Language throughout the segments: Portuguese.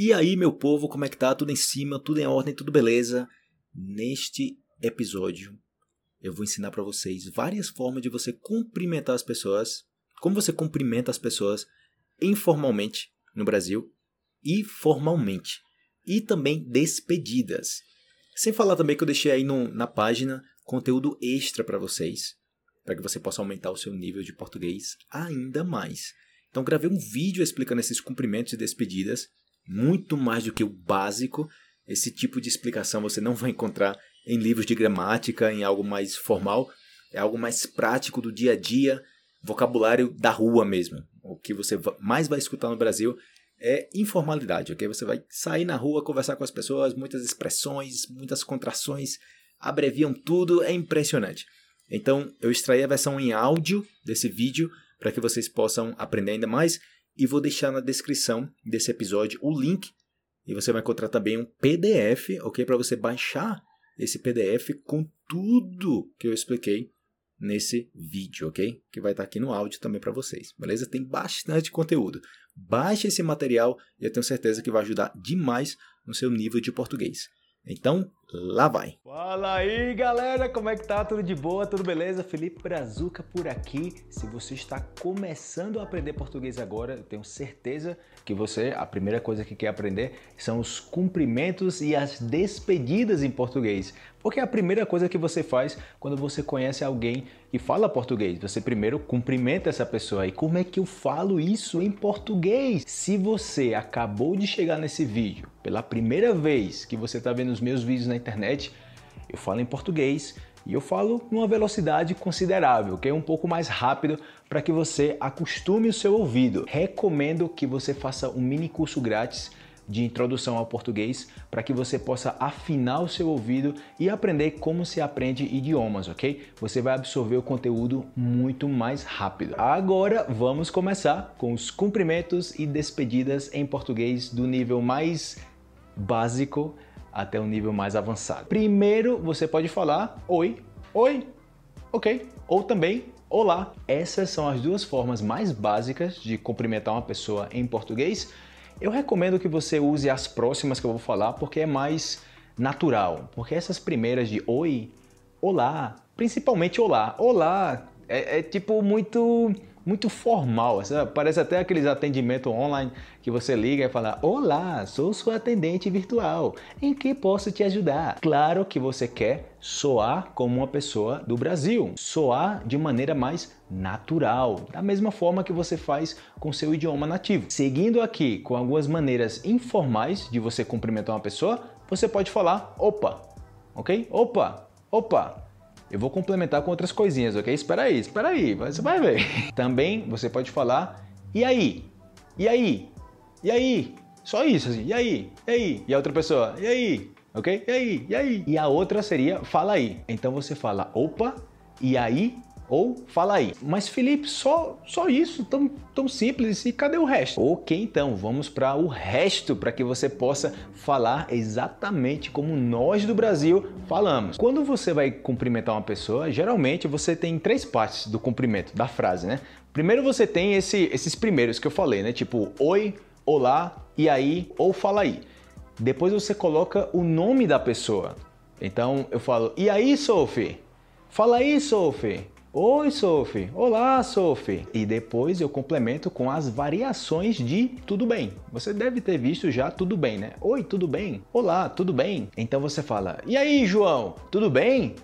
E aí, meu povo, como é que tá? Tudo em cima, tudo em ordem, tudo beleza? Neste episódio, eu vou ensinar para vocês várias formas de você cumprimentar as pessoas, como você cumprimenta as pessoas informalmente no Brasil e formalmente, e também despedidas. Sem falar também que eu deixei aí no, na página conteúdo extra para vocês, para que você possa aumentar o seu nível de português ainda mais. Então gravei um vídeo explicando esses cumprimentos e despedidas muito mais do que o básico. Esse tipo de explicação você não vai encontrar em livros de gramática, em algo mais formal. É algo mais prático do dia a dia, vocabulário da rua mesmo. O que você mais vai escutar no Brasil é informalidade, ok? Você vai sair na rua, conversar com as pessoas, muitas expressões, muitas contrações, abreviam tudo, é impressionante. Então, eu extraí a versão em áudio desse vídeo para que vocês possam aprender ainda mais e vou deixar na descrição desse episódio o link e você vai encontrar também um PDF, ok? Para você baixar esse PDF com tudo que eu expliquei nesse vídeo, ok? Que vai estar aqui no áudio também para vocês, beleza? Tem bastante conteúdo. Baixe esse material e eu tenho certeza que vai ajudar demais no seu nível de português. Então, lá vai. Fala aí, galera, como é que tá? Tudo de boa? Tudo beleza? Felipe Brazuca por aqui. Se você está começando a aprender português agora, eu tenho certeza que você, a primeira coisa que quer aprender são os cumprimentos e as despedidas em português. Porque é a primeira coisa que você faz quando você conhece alguém e fala português. Você primeiro cumprimenta essa pessoa. E como é que eu falo isso em português? Se você acabou de chegar nesse vídeo pela primeira vez que você está vendo os meus vídeos na internet, eu falo em português e eu falo numa velocidade considerável, que é um pouco mais rápido para que você acostume o seu ouvido. Recomendo que você faça um mini curso grátis de introdução ao português para que você possa afinar o seu ouvido e aprender como se aprende idiomas, ok? Você vai absorver o conteúdo muito mais rápido. Agora vamos começar com os cumprimentos e despedidas em português do nível mais básico até o nível mais avançado. Primeiro, você pode falar oi, oi, ok, ou também olá. Essas são as duas formas mais básicas de cumprimentar uma pessoa em português. Eu recomendo que você use as próximas que eu vou falar porque é mais natural. Porque essas primeiras de oi, olá, principalmente olá, olá, é, é tipo muito muito formal. Parece até aqueles atendimentos online que você liga e fala: Olá, sou sua atendente virtual. Em que posso te ajudar? Claro que você quer soar como uma pessoa do Brasil, soar de maneira mais natural, da mesma forma que você faz com seu idioma nativo. Seguindo aqui com algumas maneiras informais de você cumprimentar uma pessoa, você pode falar: Opa, ok? Opa, opa. Eu vou complementar com outras coisinhas, ok? Espera aí, espera aí, você vai ver. Também você pode falar, e aí? E aí? E aí? Só isso, assim, e aí? E aí? E a outra pessoa, e aí? Ok? E aí? E aí? E a outra seria, fala aí. Então você fala, opa, e aí? Ou fala aí. Mas Felipe, só, só isso, tão, tão simples, e cadê o resto? Ok, então vamos para o resto para que você possa falar exatamente como nós do Brasil falamos. Quando você vai cumprimentar uma pessoa, geralmente você tem três partes do cumprimento, da frase, né? Primeiro você tem esse, esses primeiros que eu falei, né? Tipo, oi, olá, e aí, ou fala aí. Depois você coloca o nome da pessoa. Então eu falo, e aí, Sophie? Fala aí, Sophie. Oi, Sophie. Olá, Sophie. E depois eu complemento com as variações de tudo bem. Você deve ter visto já tudo bem, né? Oi, tudo bem? Olá, tudo bem? Então você fala: "E aí, João? Tudo bem?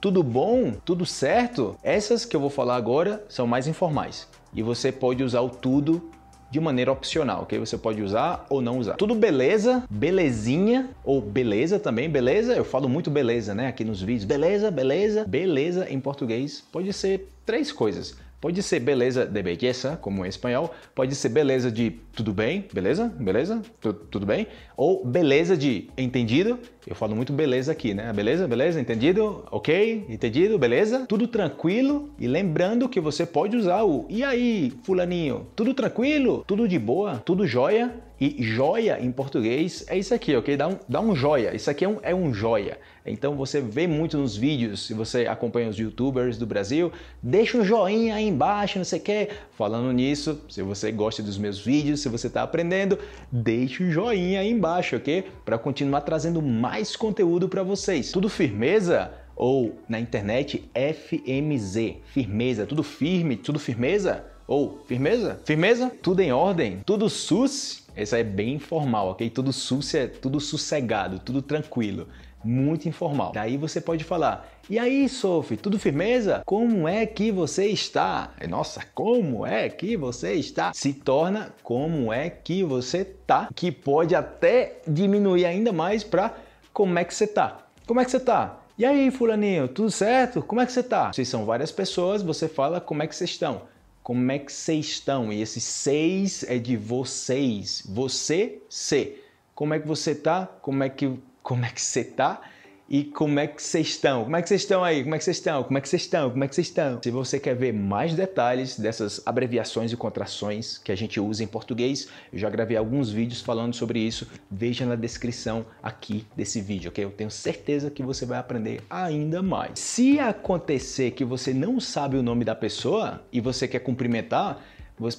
Tudo bom? Tudo certo?" Essas que eu vou falar agora são mais informais. E você pode usar o tudo de maneira opcional, ok? Você pode usar ou não usar. Tudo beleza, belezinha ou beleza também, beleza? Eu falo muito beleza, né? Aqui nos vídeos. Beleza, beleza, beleza em português pode ser três coisas. Pode ser beleza de belleza, como em espanhol. Pode ser beleza de tudo bem, beleza? Beleza? Tudo, tudo bem? Ou beleza de entendido. Eu falo muito beleza aqui, né? Beleza? Beleza? Entendido? Ok? Entendido? Beleza? Tudo tranquilo. E lembrando que você pode usar o e aí, fulaninho? Tudo tranquilo? Tudo de boa? Tudo jóia? E joia em português é isso aqui, ok? Dá um, dá um joia. Isso aqui é um, é um joia. Então você vê muito nos vídeos, se você acompanha os youtubers do Brasil, deixa um joinha aí embaixo, não sei o que. Falando nisso, se você gosta dos meus vídeos, se você está aprendendo, deixe o um joinha aí embaixo, ok? Para continuar trazendo mais conteúdo para vocês. Tudo firmeza? Ou na internet FMZ, firmeza, tudo firme, tudo firmeza? Ou firmeza? Firmeza? Tudo em ordem? Tudo sus? Essa é bem informal, ok? Tudo sus é tudo sossegado, tudo tranquilo muito informal. Daí você pode falar: "E aí, Sophie, tudo firmeza? Como é que você está?" Nossa, como é que você está? Se torna como é que você tá, que pode até diminuir ainda mais para como é que você tá. Como é que você tá? E aí, fulaninho, tudo certo? Como é que você tá? Vocês são várias pessoas, você fala como é que vocês estão. Como é que vocês estão? E esse seis é de vocês. Você, se. Como é que você tá? Como é que como é que você tá e como é que vocês estão. Como é que vocês estão aí? Como é que vocês estão? Como é que vocês estão? Como é que vocês estão? Se você quer ver mais detalhes dessas abreviações e contrações que a gente usa em português, eu já gravei alguns vídeos falando sobre isso. Veja na descrição aqui desse vídeo, ok? Eu tenho certeza que você vai aprender ainda mais. Se acontecer que você não sabe o nome da pessoa e você quer cumprimentar,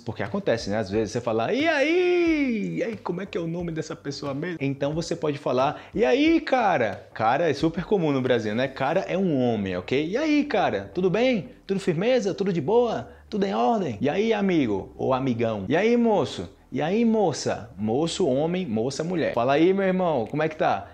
porque acontece, né? Às vezes você fala, e aí? E aí, como é que é o nome dessa pessoa mesmo? Então você pode falar, e aí, cara? Cara é super comum no Brasil, né? Cara é um homem, ok? E aí, cara? Tudo bem? Tudo firmeza? Tudo de boa? Tudo em ordem? E aí, amigo? Ou amigão? E aí, moço? E aí, moça? Moço, homem, moça, mulher. Fala aí, meu irmão, como é que tá?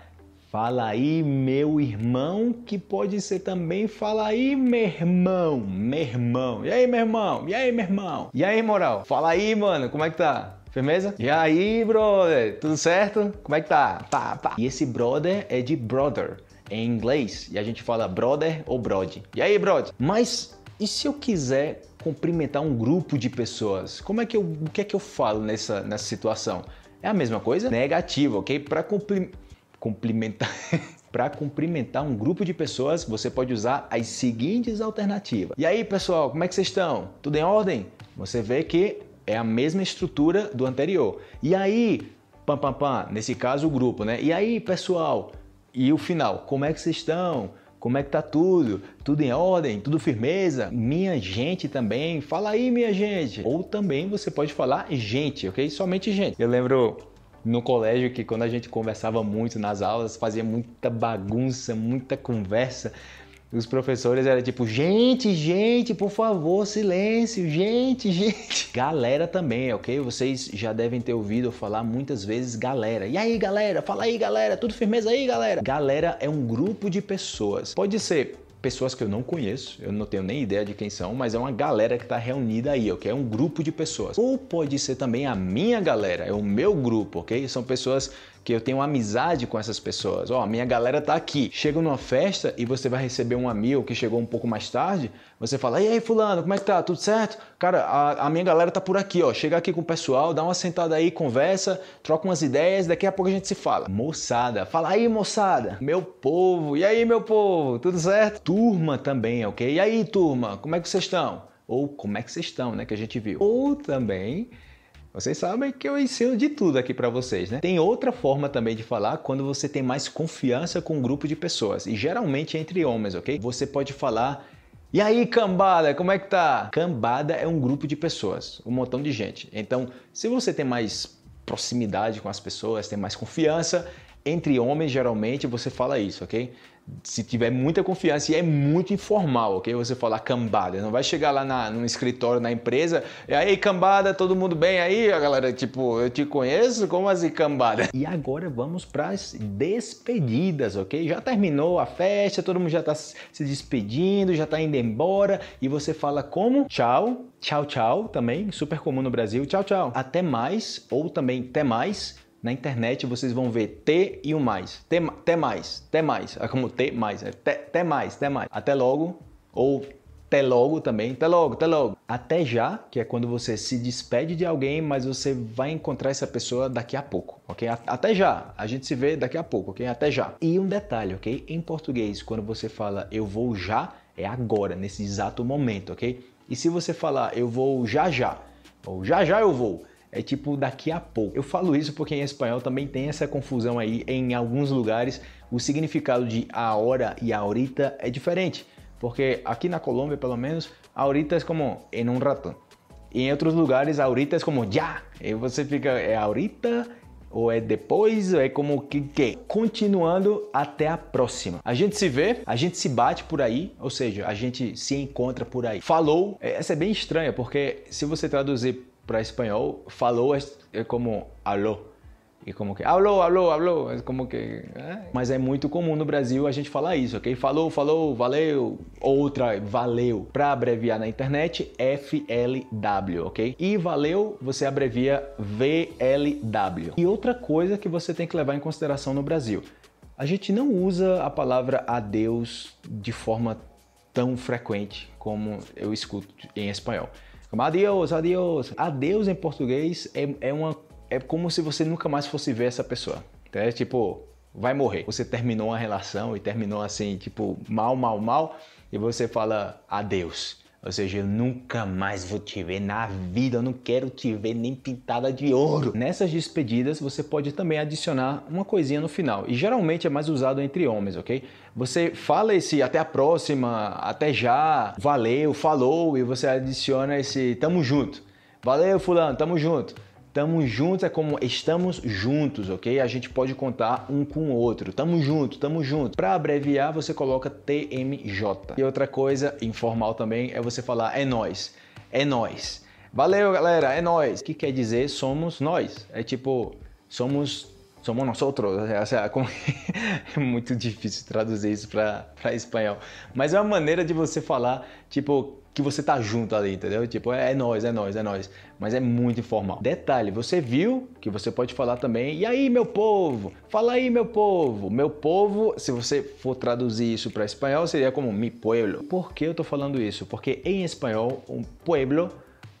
Fala aí, meu irmão, que pode ser também fala aí, meu irmão, meu irmão. E aí, meu irmão? E aí, meu irmão? E aí, moral? Fala aí, mano, como é que tá? Firmeza? E aí, brother? Tudo certo? Como é que tá? Tá, tá. E esse brother é de brother em inglês. E a gente fala brother ou brod. E aí, brod? Mas e se eu quiser cumprimentar um grupo de pessoas? Como é que eu, o que é que eu falo nessa, nessa situação? É a mesma coisa? Negativo, ok? Para cumprimentar cumprimentar. Para cumprimentar um grupo de pessoas, você pode usar as seguintes alternativas. E aí, pessoal, como é que vocês estão? Tudo em ordem? Você vê que é a mesma estrutura do anterior. E aí, pam pam pam, nesse caso o grupo, né? E aí, pessoal? E o final, como é que vocês estão? Como é que tá tudo? Tudo em ordem? Tudo firmeza? Minha gente também. Fala aí, minha gente. Ou também você pode falar gente, ok? Somente gente. Eu lembro no colégio que quando a gente conversava muito nas aulas, fazia muita bagunça, muita conversa. Os professores eram tipo, gente, gente, por favor, silêncio, gente, gente. Galera também, ok? Vocês já devem ter ouvido falar muitas vezes galera. E aí, galera? Fala aí, galera. Tudo firmeza aí, galera? Galera é um grupo de pessoas. Pode ser pessoas que eu não conheço, eu não tenho nem ideia de quem são, mas é uma galera que está reunida aí, ok? É um grupo de pessoas. Ou pode ser também a minha galera, é o meu grupo, ok? São pessoas que eu tenho amizade com essas pessoas. Ó, oh, minha galera tá aqui. Chega numa festa e você vai receber um amigo que chegou um pouco mais tarde, você fala: "E aí, fulano, como é que tá? Tudo certo?" Cara, a, a minha galera tá por aqui, ó. Chega aqui com o pessoal, dá uma sentada aí, conversa, troca umas ideias, daqui a pouco a gente se fala. Moçada, fala aí, moçada. Meu povo. E aí, meu povo? Tudo certo? Turma também, OK? E aí, turma, como é que vocês estão? Ou como é que vocês estão, né, que a gente viu. Ou também vocês sabem que eu ensino de tudo aqui para vocês, né? Tem outra forma também de falar quando você tem mais confiança com um grupo de pessoas, e geralmente entre homens, ok? Você pode falar e aí, cambada, como é que tá? Cambada é um grupo de pessoas, um montão de gente. Então, se você tem mais proximidade com as pessoas, tem mais confiança, entre homens geralmente você fala isso, ok? se tiver muita confiança e é muito informal, ok? Você falar cambada, não vai chegar lá na, no escritório, na empresa, e aí cambada, todo mundo bem aí? A galera, tipo, eu te conheço, como assim cambada? E agora vamos para as despedidas, ok? Já terminou a festa, todo mundo já está se despedindo, já está indo embora, e você fala como? Tchau, tchau, tchau, também, super comum no Brasil, tchau, tchau. Até mais, ou também até mais, na internet vocês vão ver T e o mais. T, T mais, T mais. É como T mais, é T, T mais, T mais. Até logo, ou até logo também, até logo, até logo. Até já, que é quando você se despede de alguém, mas você vai encontrar essa pessoa daqui a pouco, ok? Até já, a gente se vê daqui a pouco, ok? Até já. E um detalhe, ok? Em português, quando você fala eu vou já, é agora, nesse exato momento, ok? E se você falar eu vou já já, ou já já eu vou, é tipo daqui a pouco. Eu falo isso porque em espanhol também tem essa confusão aí. Em alguns lugares, o significado de a hora e ahorita é diferente. Porque aqui na Colômbia, pelo menos, ahorita é como em um rato. E em outros lugares, ahorita é como já. E você fica, é ahorita ou é depois, ou é como que, que continuando até a próxima. A gente se vê, a gente se bate por aí, ou seja, a gente se encontra por aí. Falou, é, essa é bem estranha, porque se você traduzir para espanhol, falou é, como alô. E como que, alô, alô, alô, é como que... É. Mas é muito comum no Brasil a gente falar isso, ok? Falou, falou, valeu, outra, valeu. Para abreviar na internet, FLW, ok? E valeu, você abrevia VLW. E outra coisa que você tem que levar em consideração no Brasil, a gente não usa a palavra adeus de forma tão frequente como eu escuto em espanhol. Adeus, adeus. Adeus em português é, é uma é como se você nunca mais fosse ver essa pessoa. É tipo, vai morrer. Você terminou uma relação e terminou assim, tipo, mal, mal, mal, e você fala adeus. Ou seja, eu nunca mais vou te ver na vida, eu não quero te ver nem pintada de ouro. Nessas despedidas, você pode também adicionar uma coisinha no final. E geralmente é mais usado entre homens, ok? Você fala esse até a próxima, até já, valeu, falou, e você adiciona esse tamo junto. Valeu, fulano, tamo junto. Tamo juntos é como estamos juntos, ok? A gente pode contar um com o outro. Tamo junto, tamo junto. Para abreviar, você coloca TMJ. E outra coisa informal também é você falar é nós. É nós. Valeu, galera, é nós. Que quer dizer somos nós? É tipo, somos somos nós outros. É muito difícil traduzir isso para espanhol. Mas é uma maneira de você falar, tipo, que você tá junto ali, entendeu? Tipo, é, é nós, é nós, é nós. Mas é muito informal. Detalhe, você viu que você pode falar também, e aí, meu povo? Fala aí, meu povo. Meu povo, se você for traduzir isso para espanhol, seria como mi pueblo. Por que eu tô falando isso? Porque em espanhol, um pueblo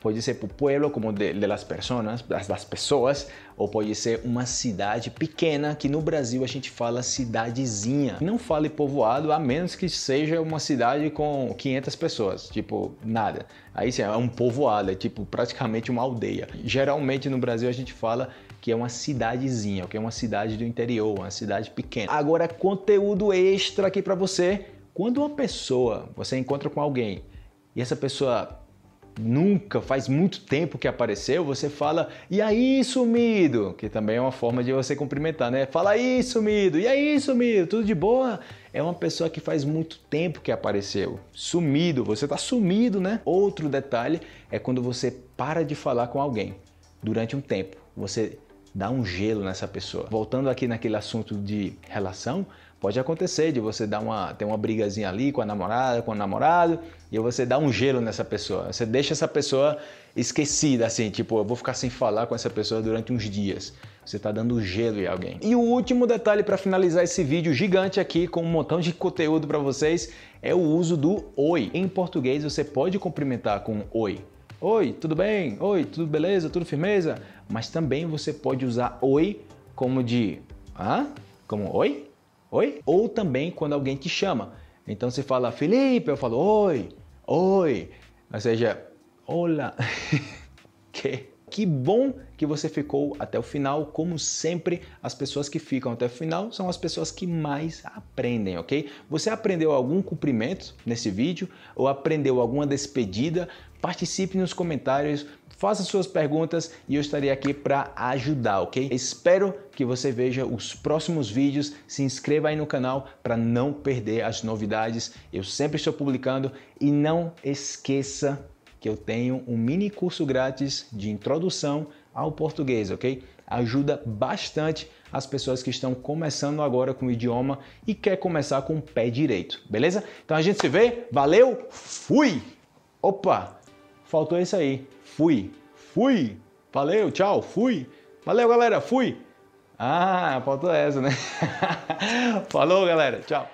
pode ser para o pueblo, como de, de las personas, das, das pessoas, ou pode ser uma cidade pequena, que no Brasil a gente fala cidadezinha. Não fale povoado, a menos que seja uma cidade com 500 pessoas, tipo, nada. Aí sim, é um povoado, é tipo praticamente uma aldeia. Geralmente no Brasil a gente fala que é uma cidadezinha, que é uma cidade do interior, uma cidade pequena. Agora, conteúdo extra aqui para você. Quando uma pessoa, você encontra com alguém e essa pessoa nunca, faz muito tempo que apareceu, você fala, e aí, sumido? Que também é uma forma de você cumprimentar, né? Fala aí, sumido, e aí, sumido, tudo de boa? É uma pessoa que faz muito tempo que apareceu. Sumido, você tá sumido, né? Outro detalhe é quando você para de falar com alguém durante um tempo. Você dá um gelo nessa pessoa. Voltando aqui naquele assunto de relação, Pode acontecer de você dar uma, ter uma brigazinha ali com a namorada, com o namorado, e você dá um gelo nessa pessoa. Você deixa essa pessoa esquecida, assim, tipo, eu vou ficar sem falar com essa pessoa durante uns dias. Você está dando gelo em alguém. E o último detalhe para finalizar esse vídeo gigante aqui com um montão de conteúdo para vocês é o uso do oi. Em português você pode cumprimentar com oi. Oi, tudo bem? Oi, tudo beleza? Tudo firmeza? Mas também você pode usar oi como de hã? Como oi? oi? Ou também quando alguém te chama. Então você fala Felipe, eu falo oi, oi. Ou seja, olá. que? Que bom que você ficou até o final. Como sempre, as pessoas que ficam até o final são as pessoas que mais aprendem, ok? Você aprendeu algum cumprimento nesse vídeo ou aprendeu alguma despedida? Participe nos comentários, faça suas perguntas e eu estarei aqui para ajudar, ok? Espero que você veja os próximos vídeos, se inscreva aí no canal para não perder as novidades. Eu sempre estou publicando e não esqueça que eu tenho um mini curso grátis de introdução ao português, ok? Ajuda bastante as pessoas que estão começando agora com o idioma e quer começar com o pé direito, beleza? Então a gente se vê, valeu, fui! Opa, faltou isso aí. Fui. Fui. Valeu, tchau. Fui. Valeu, galera. Fui. Ah, faltou essa, né? Falou, galera. Tchau.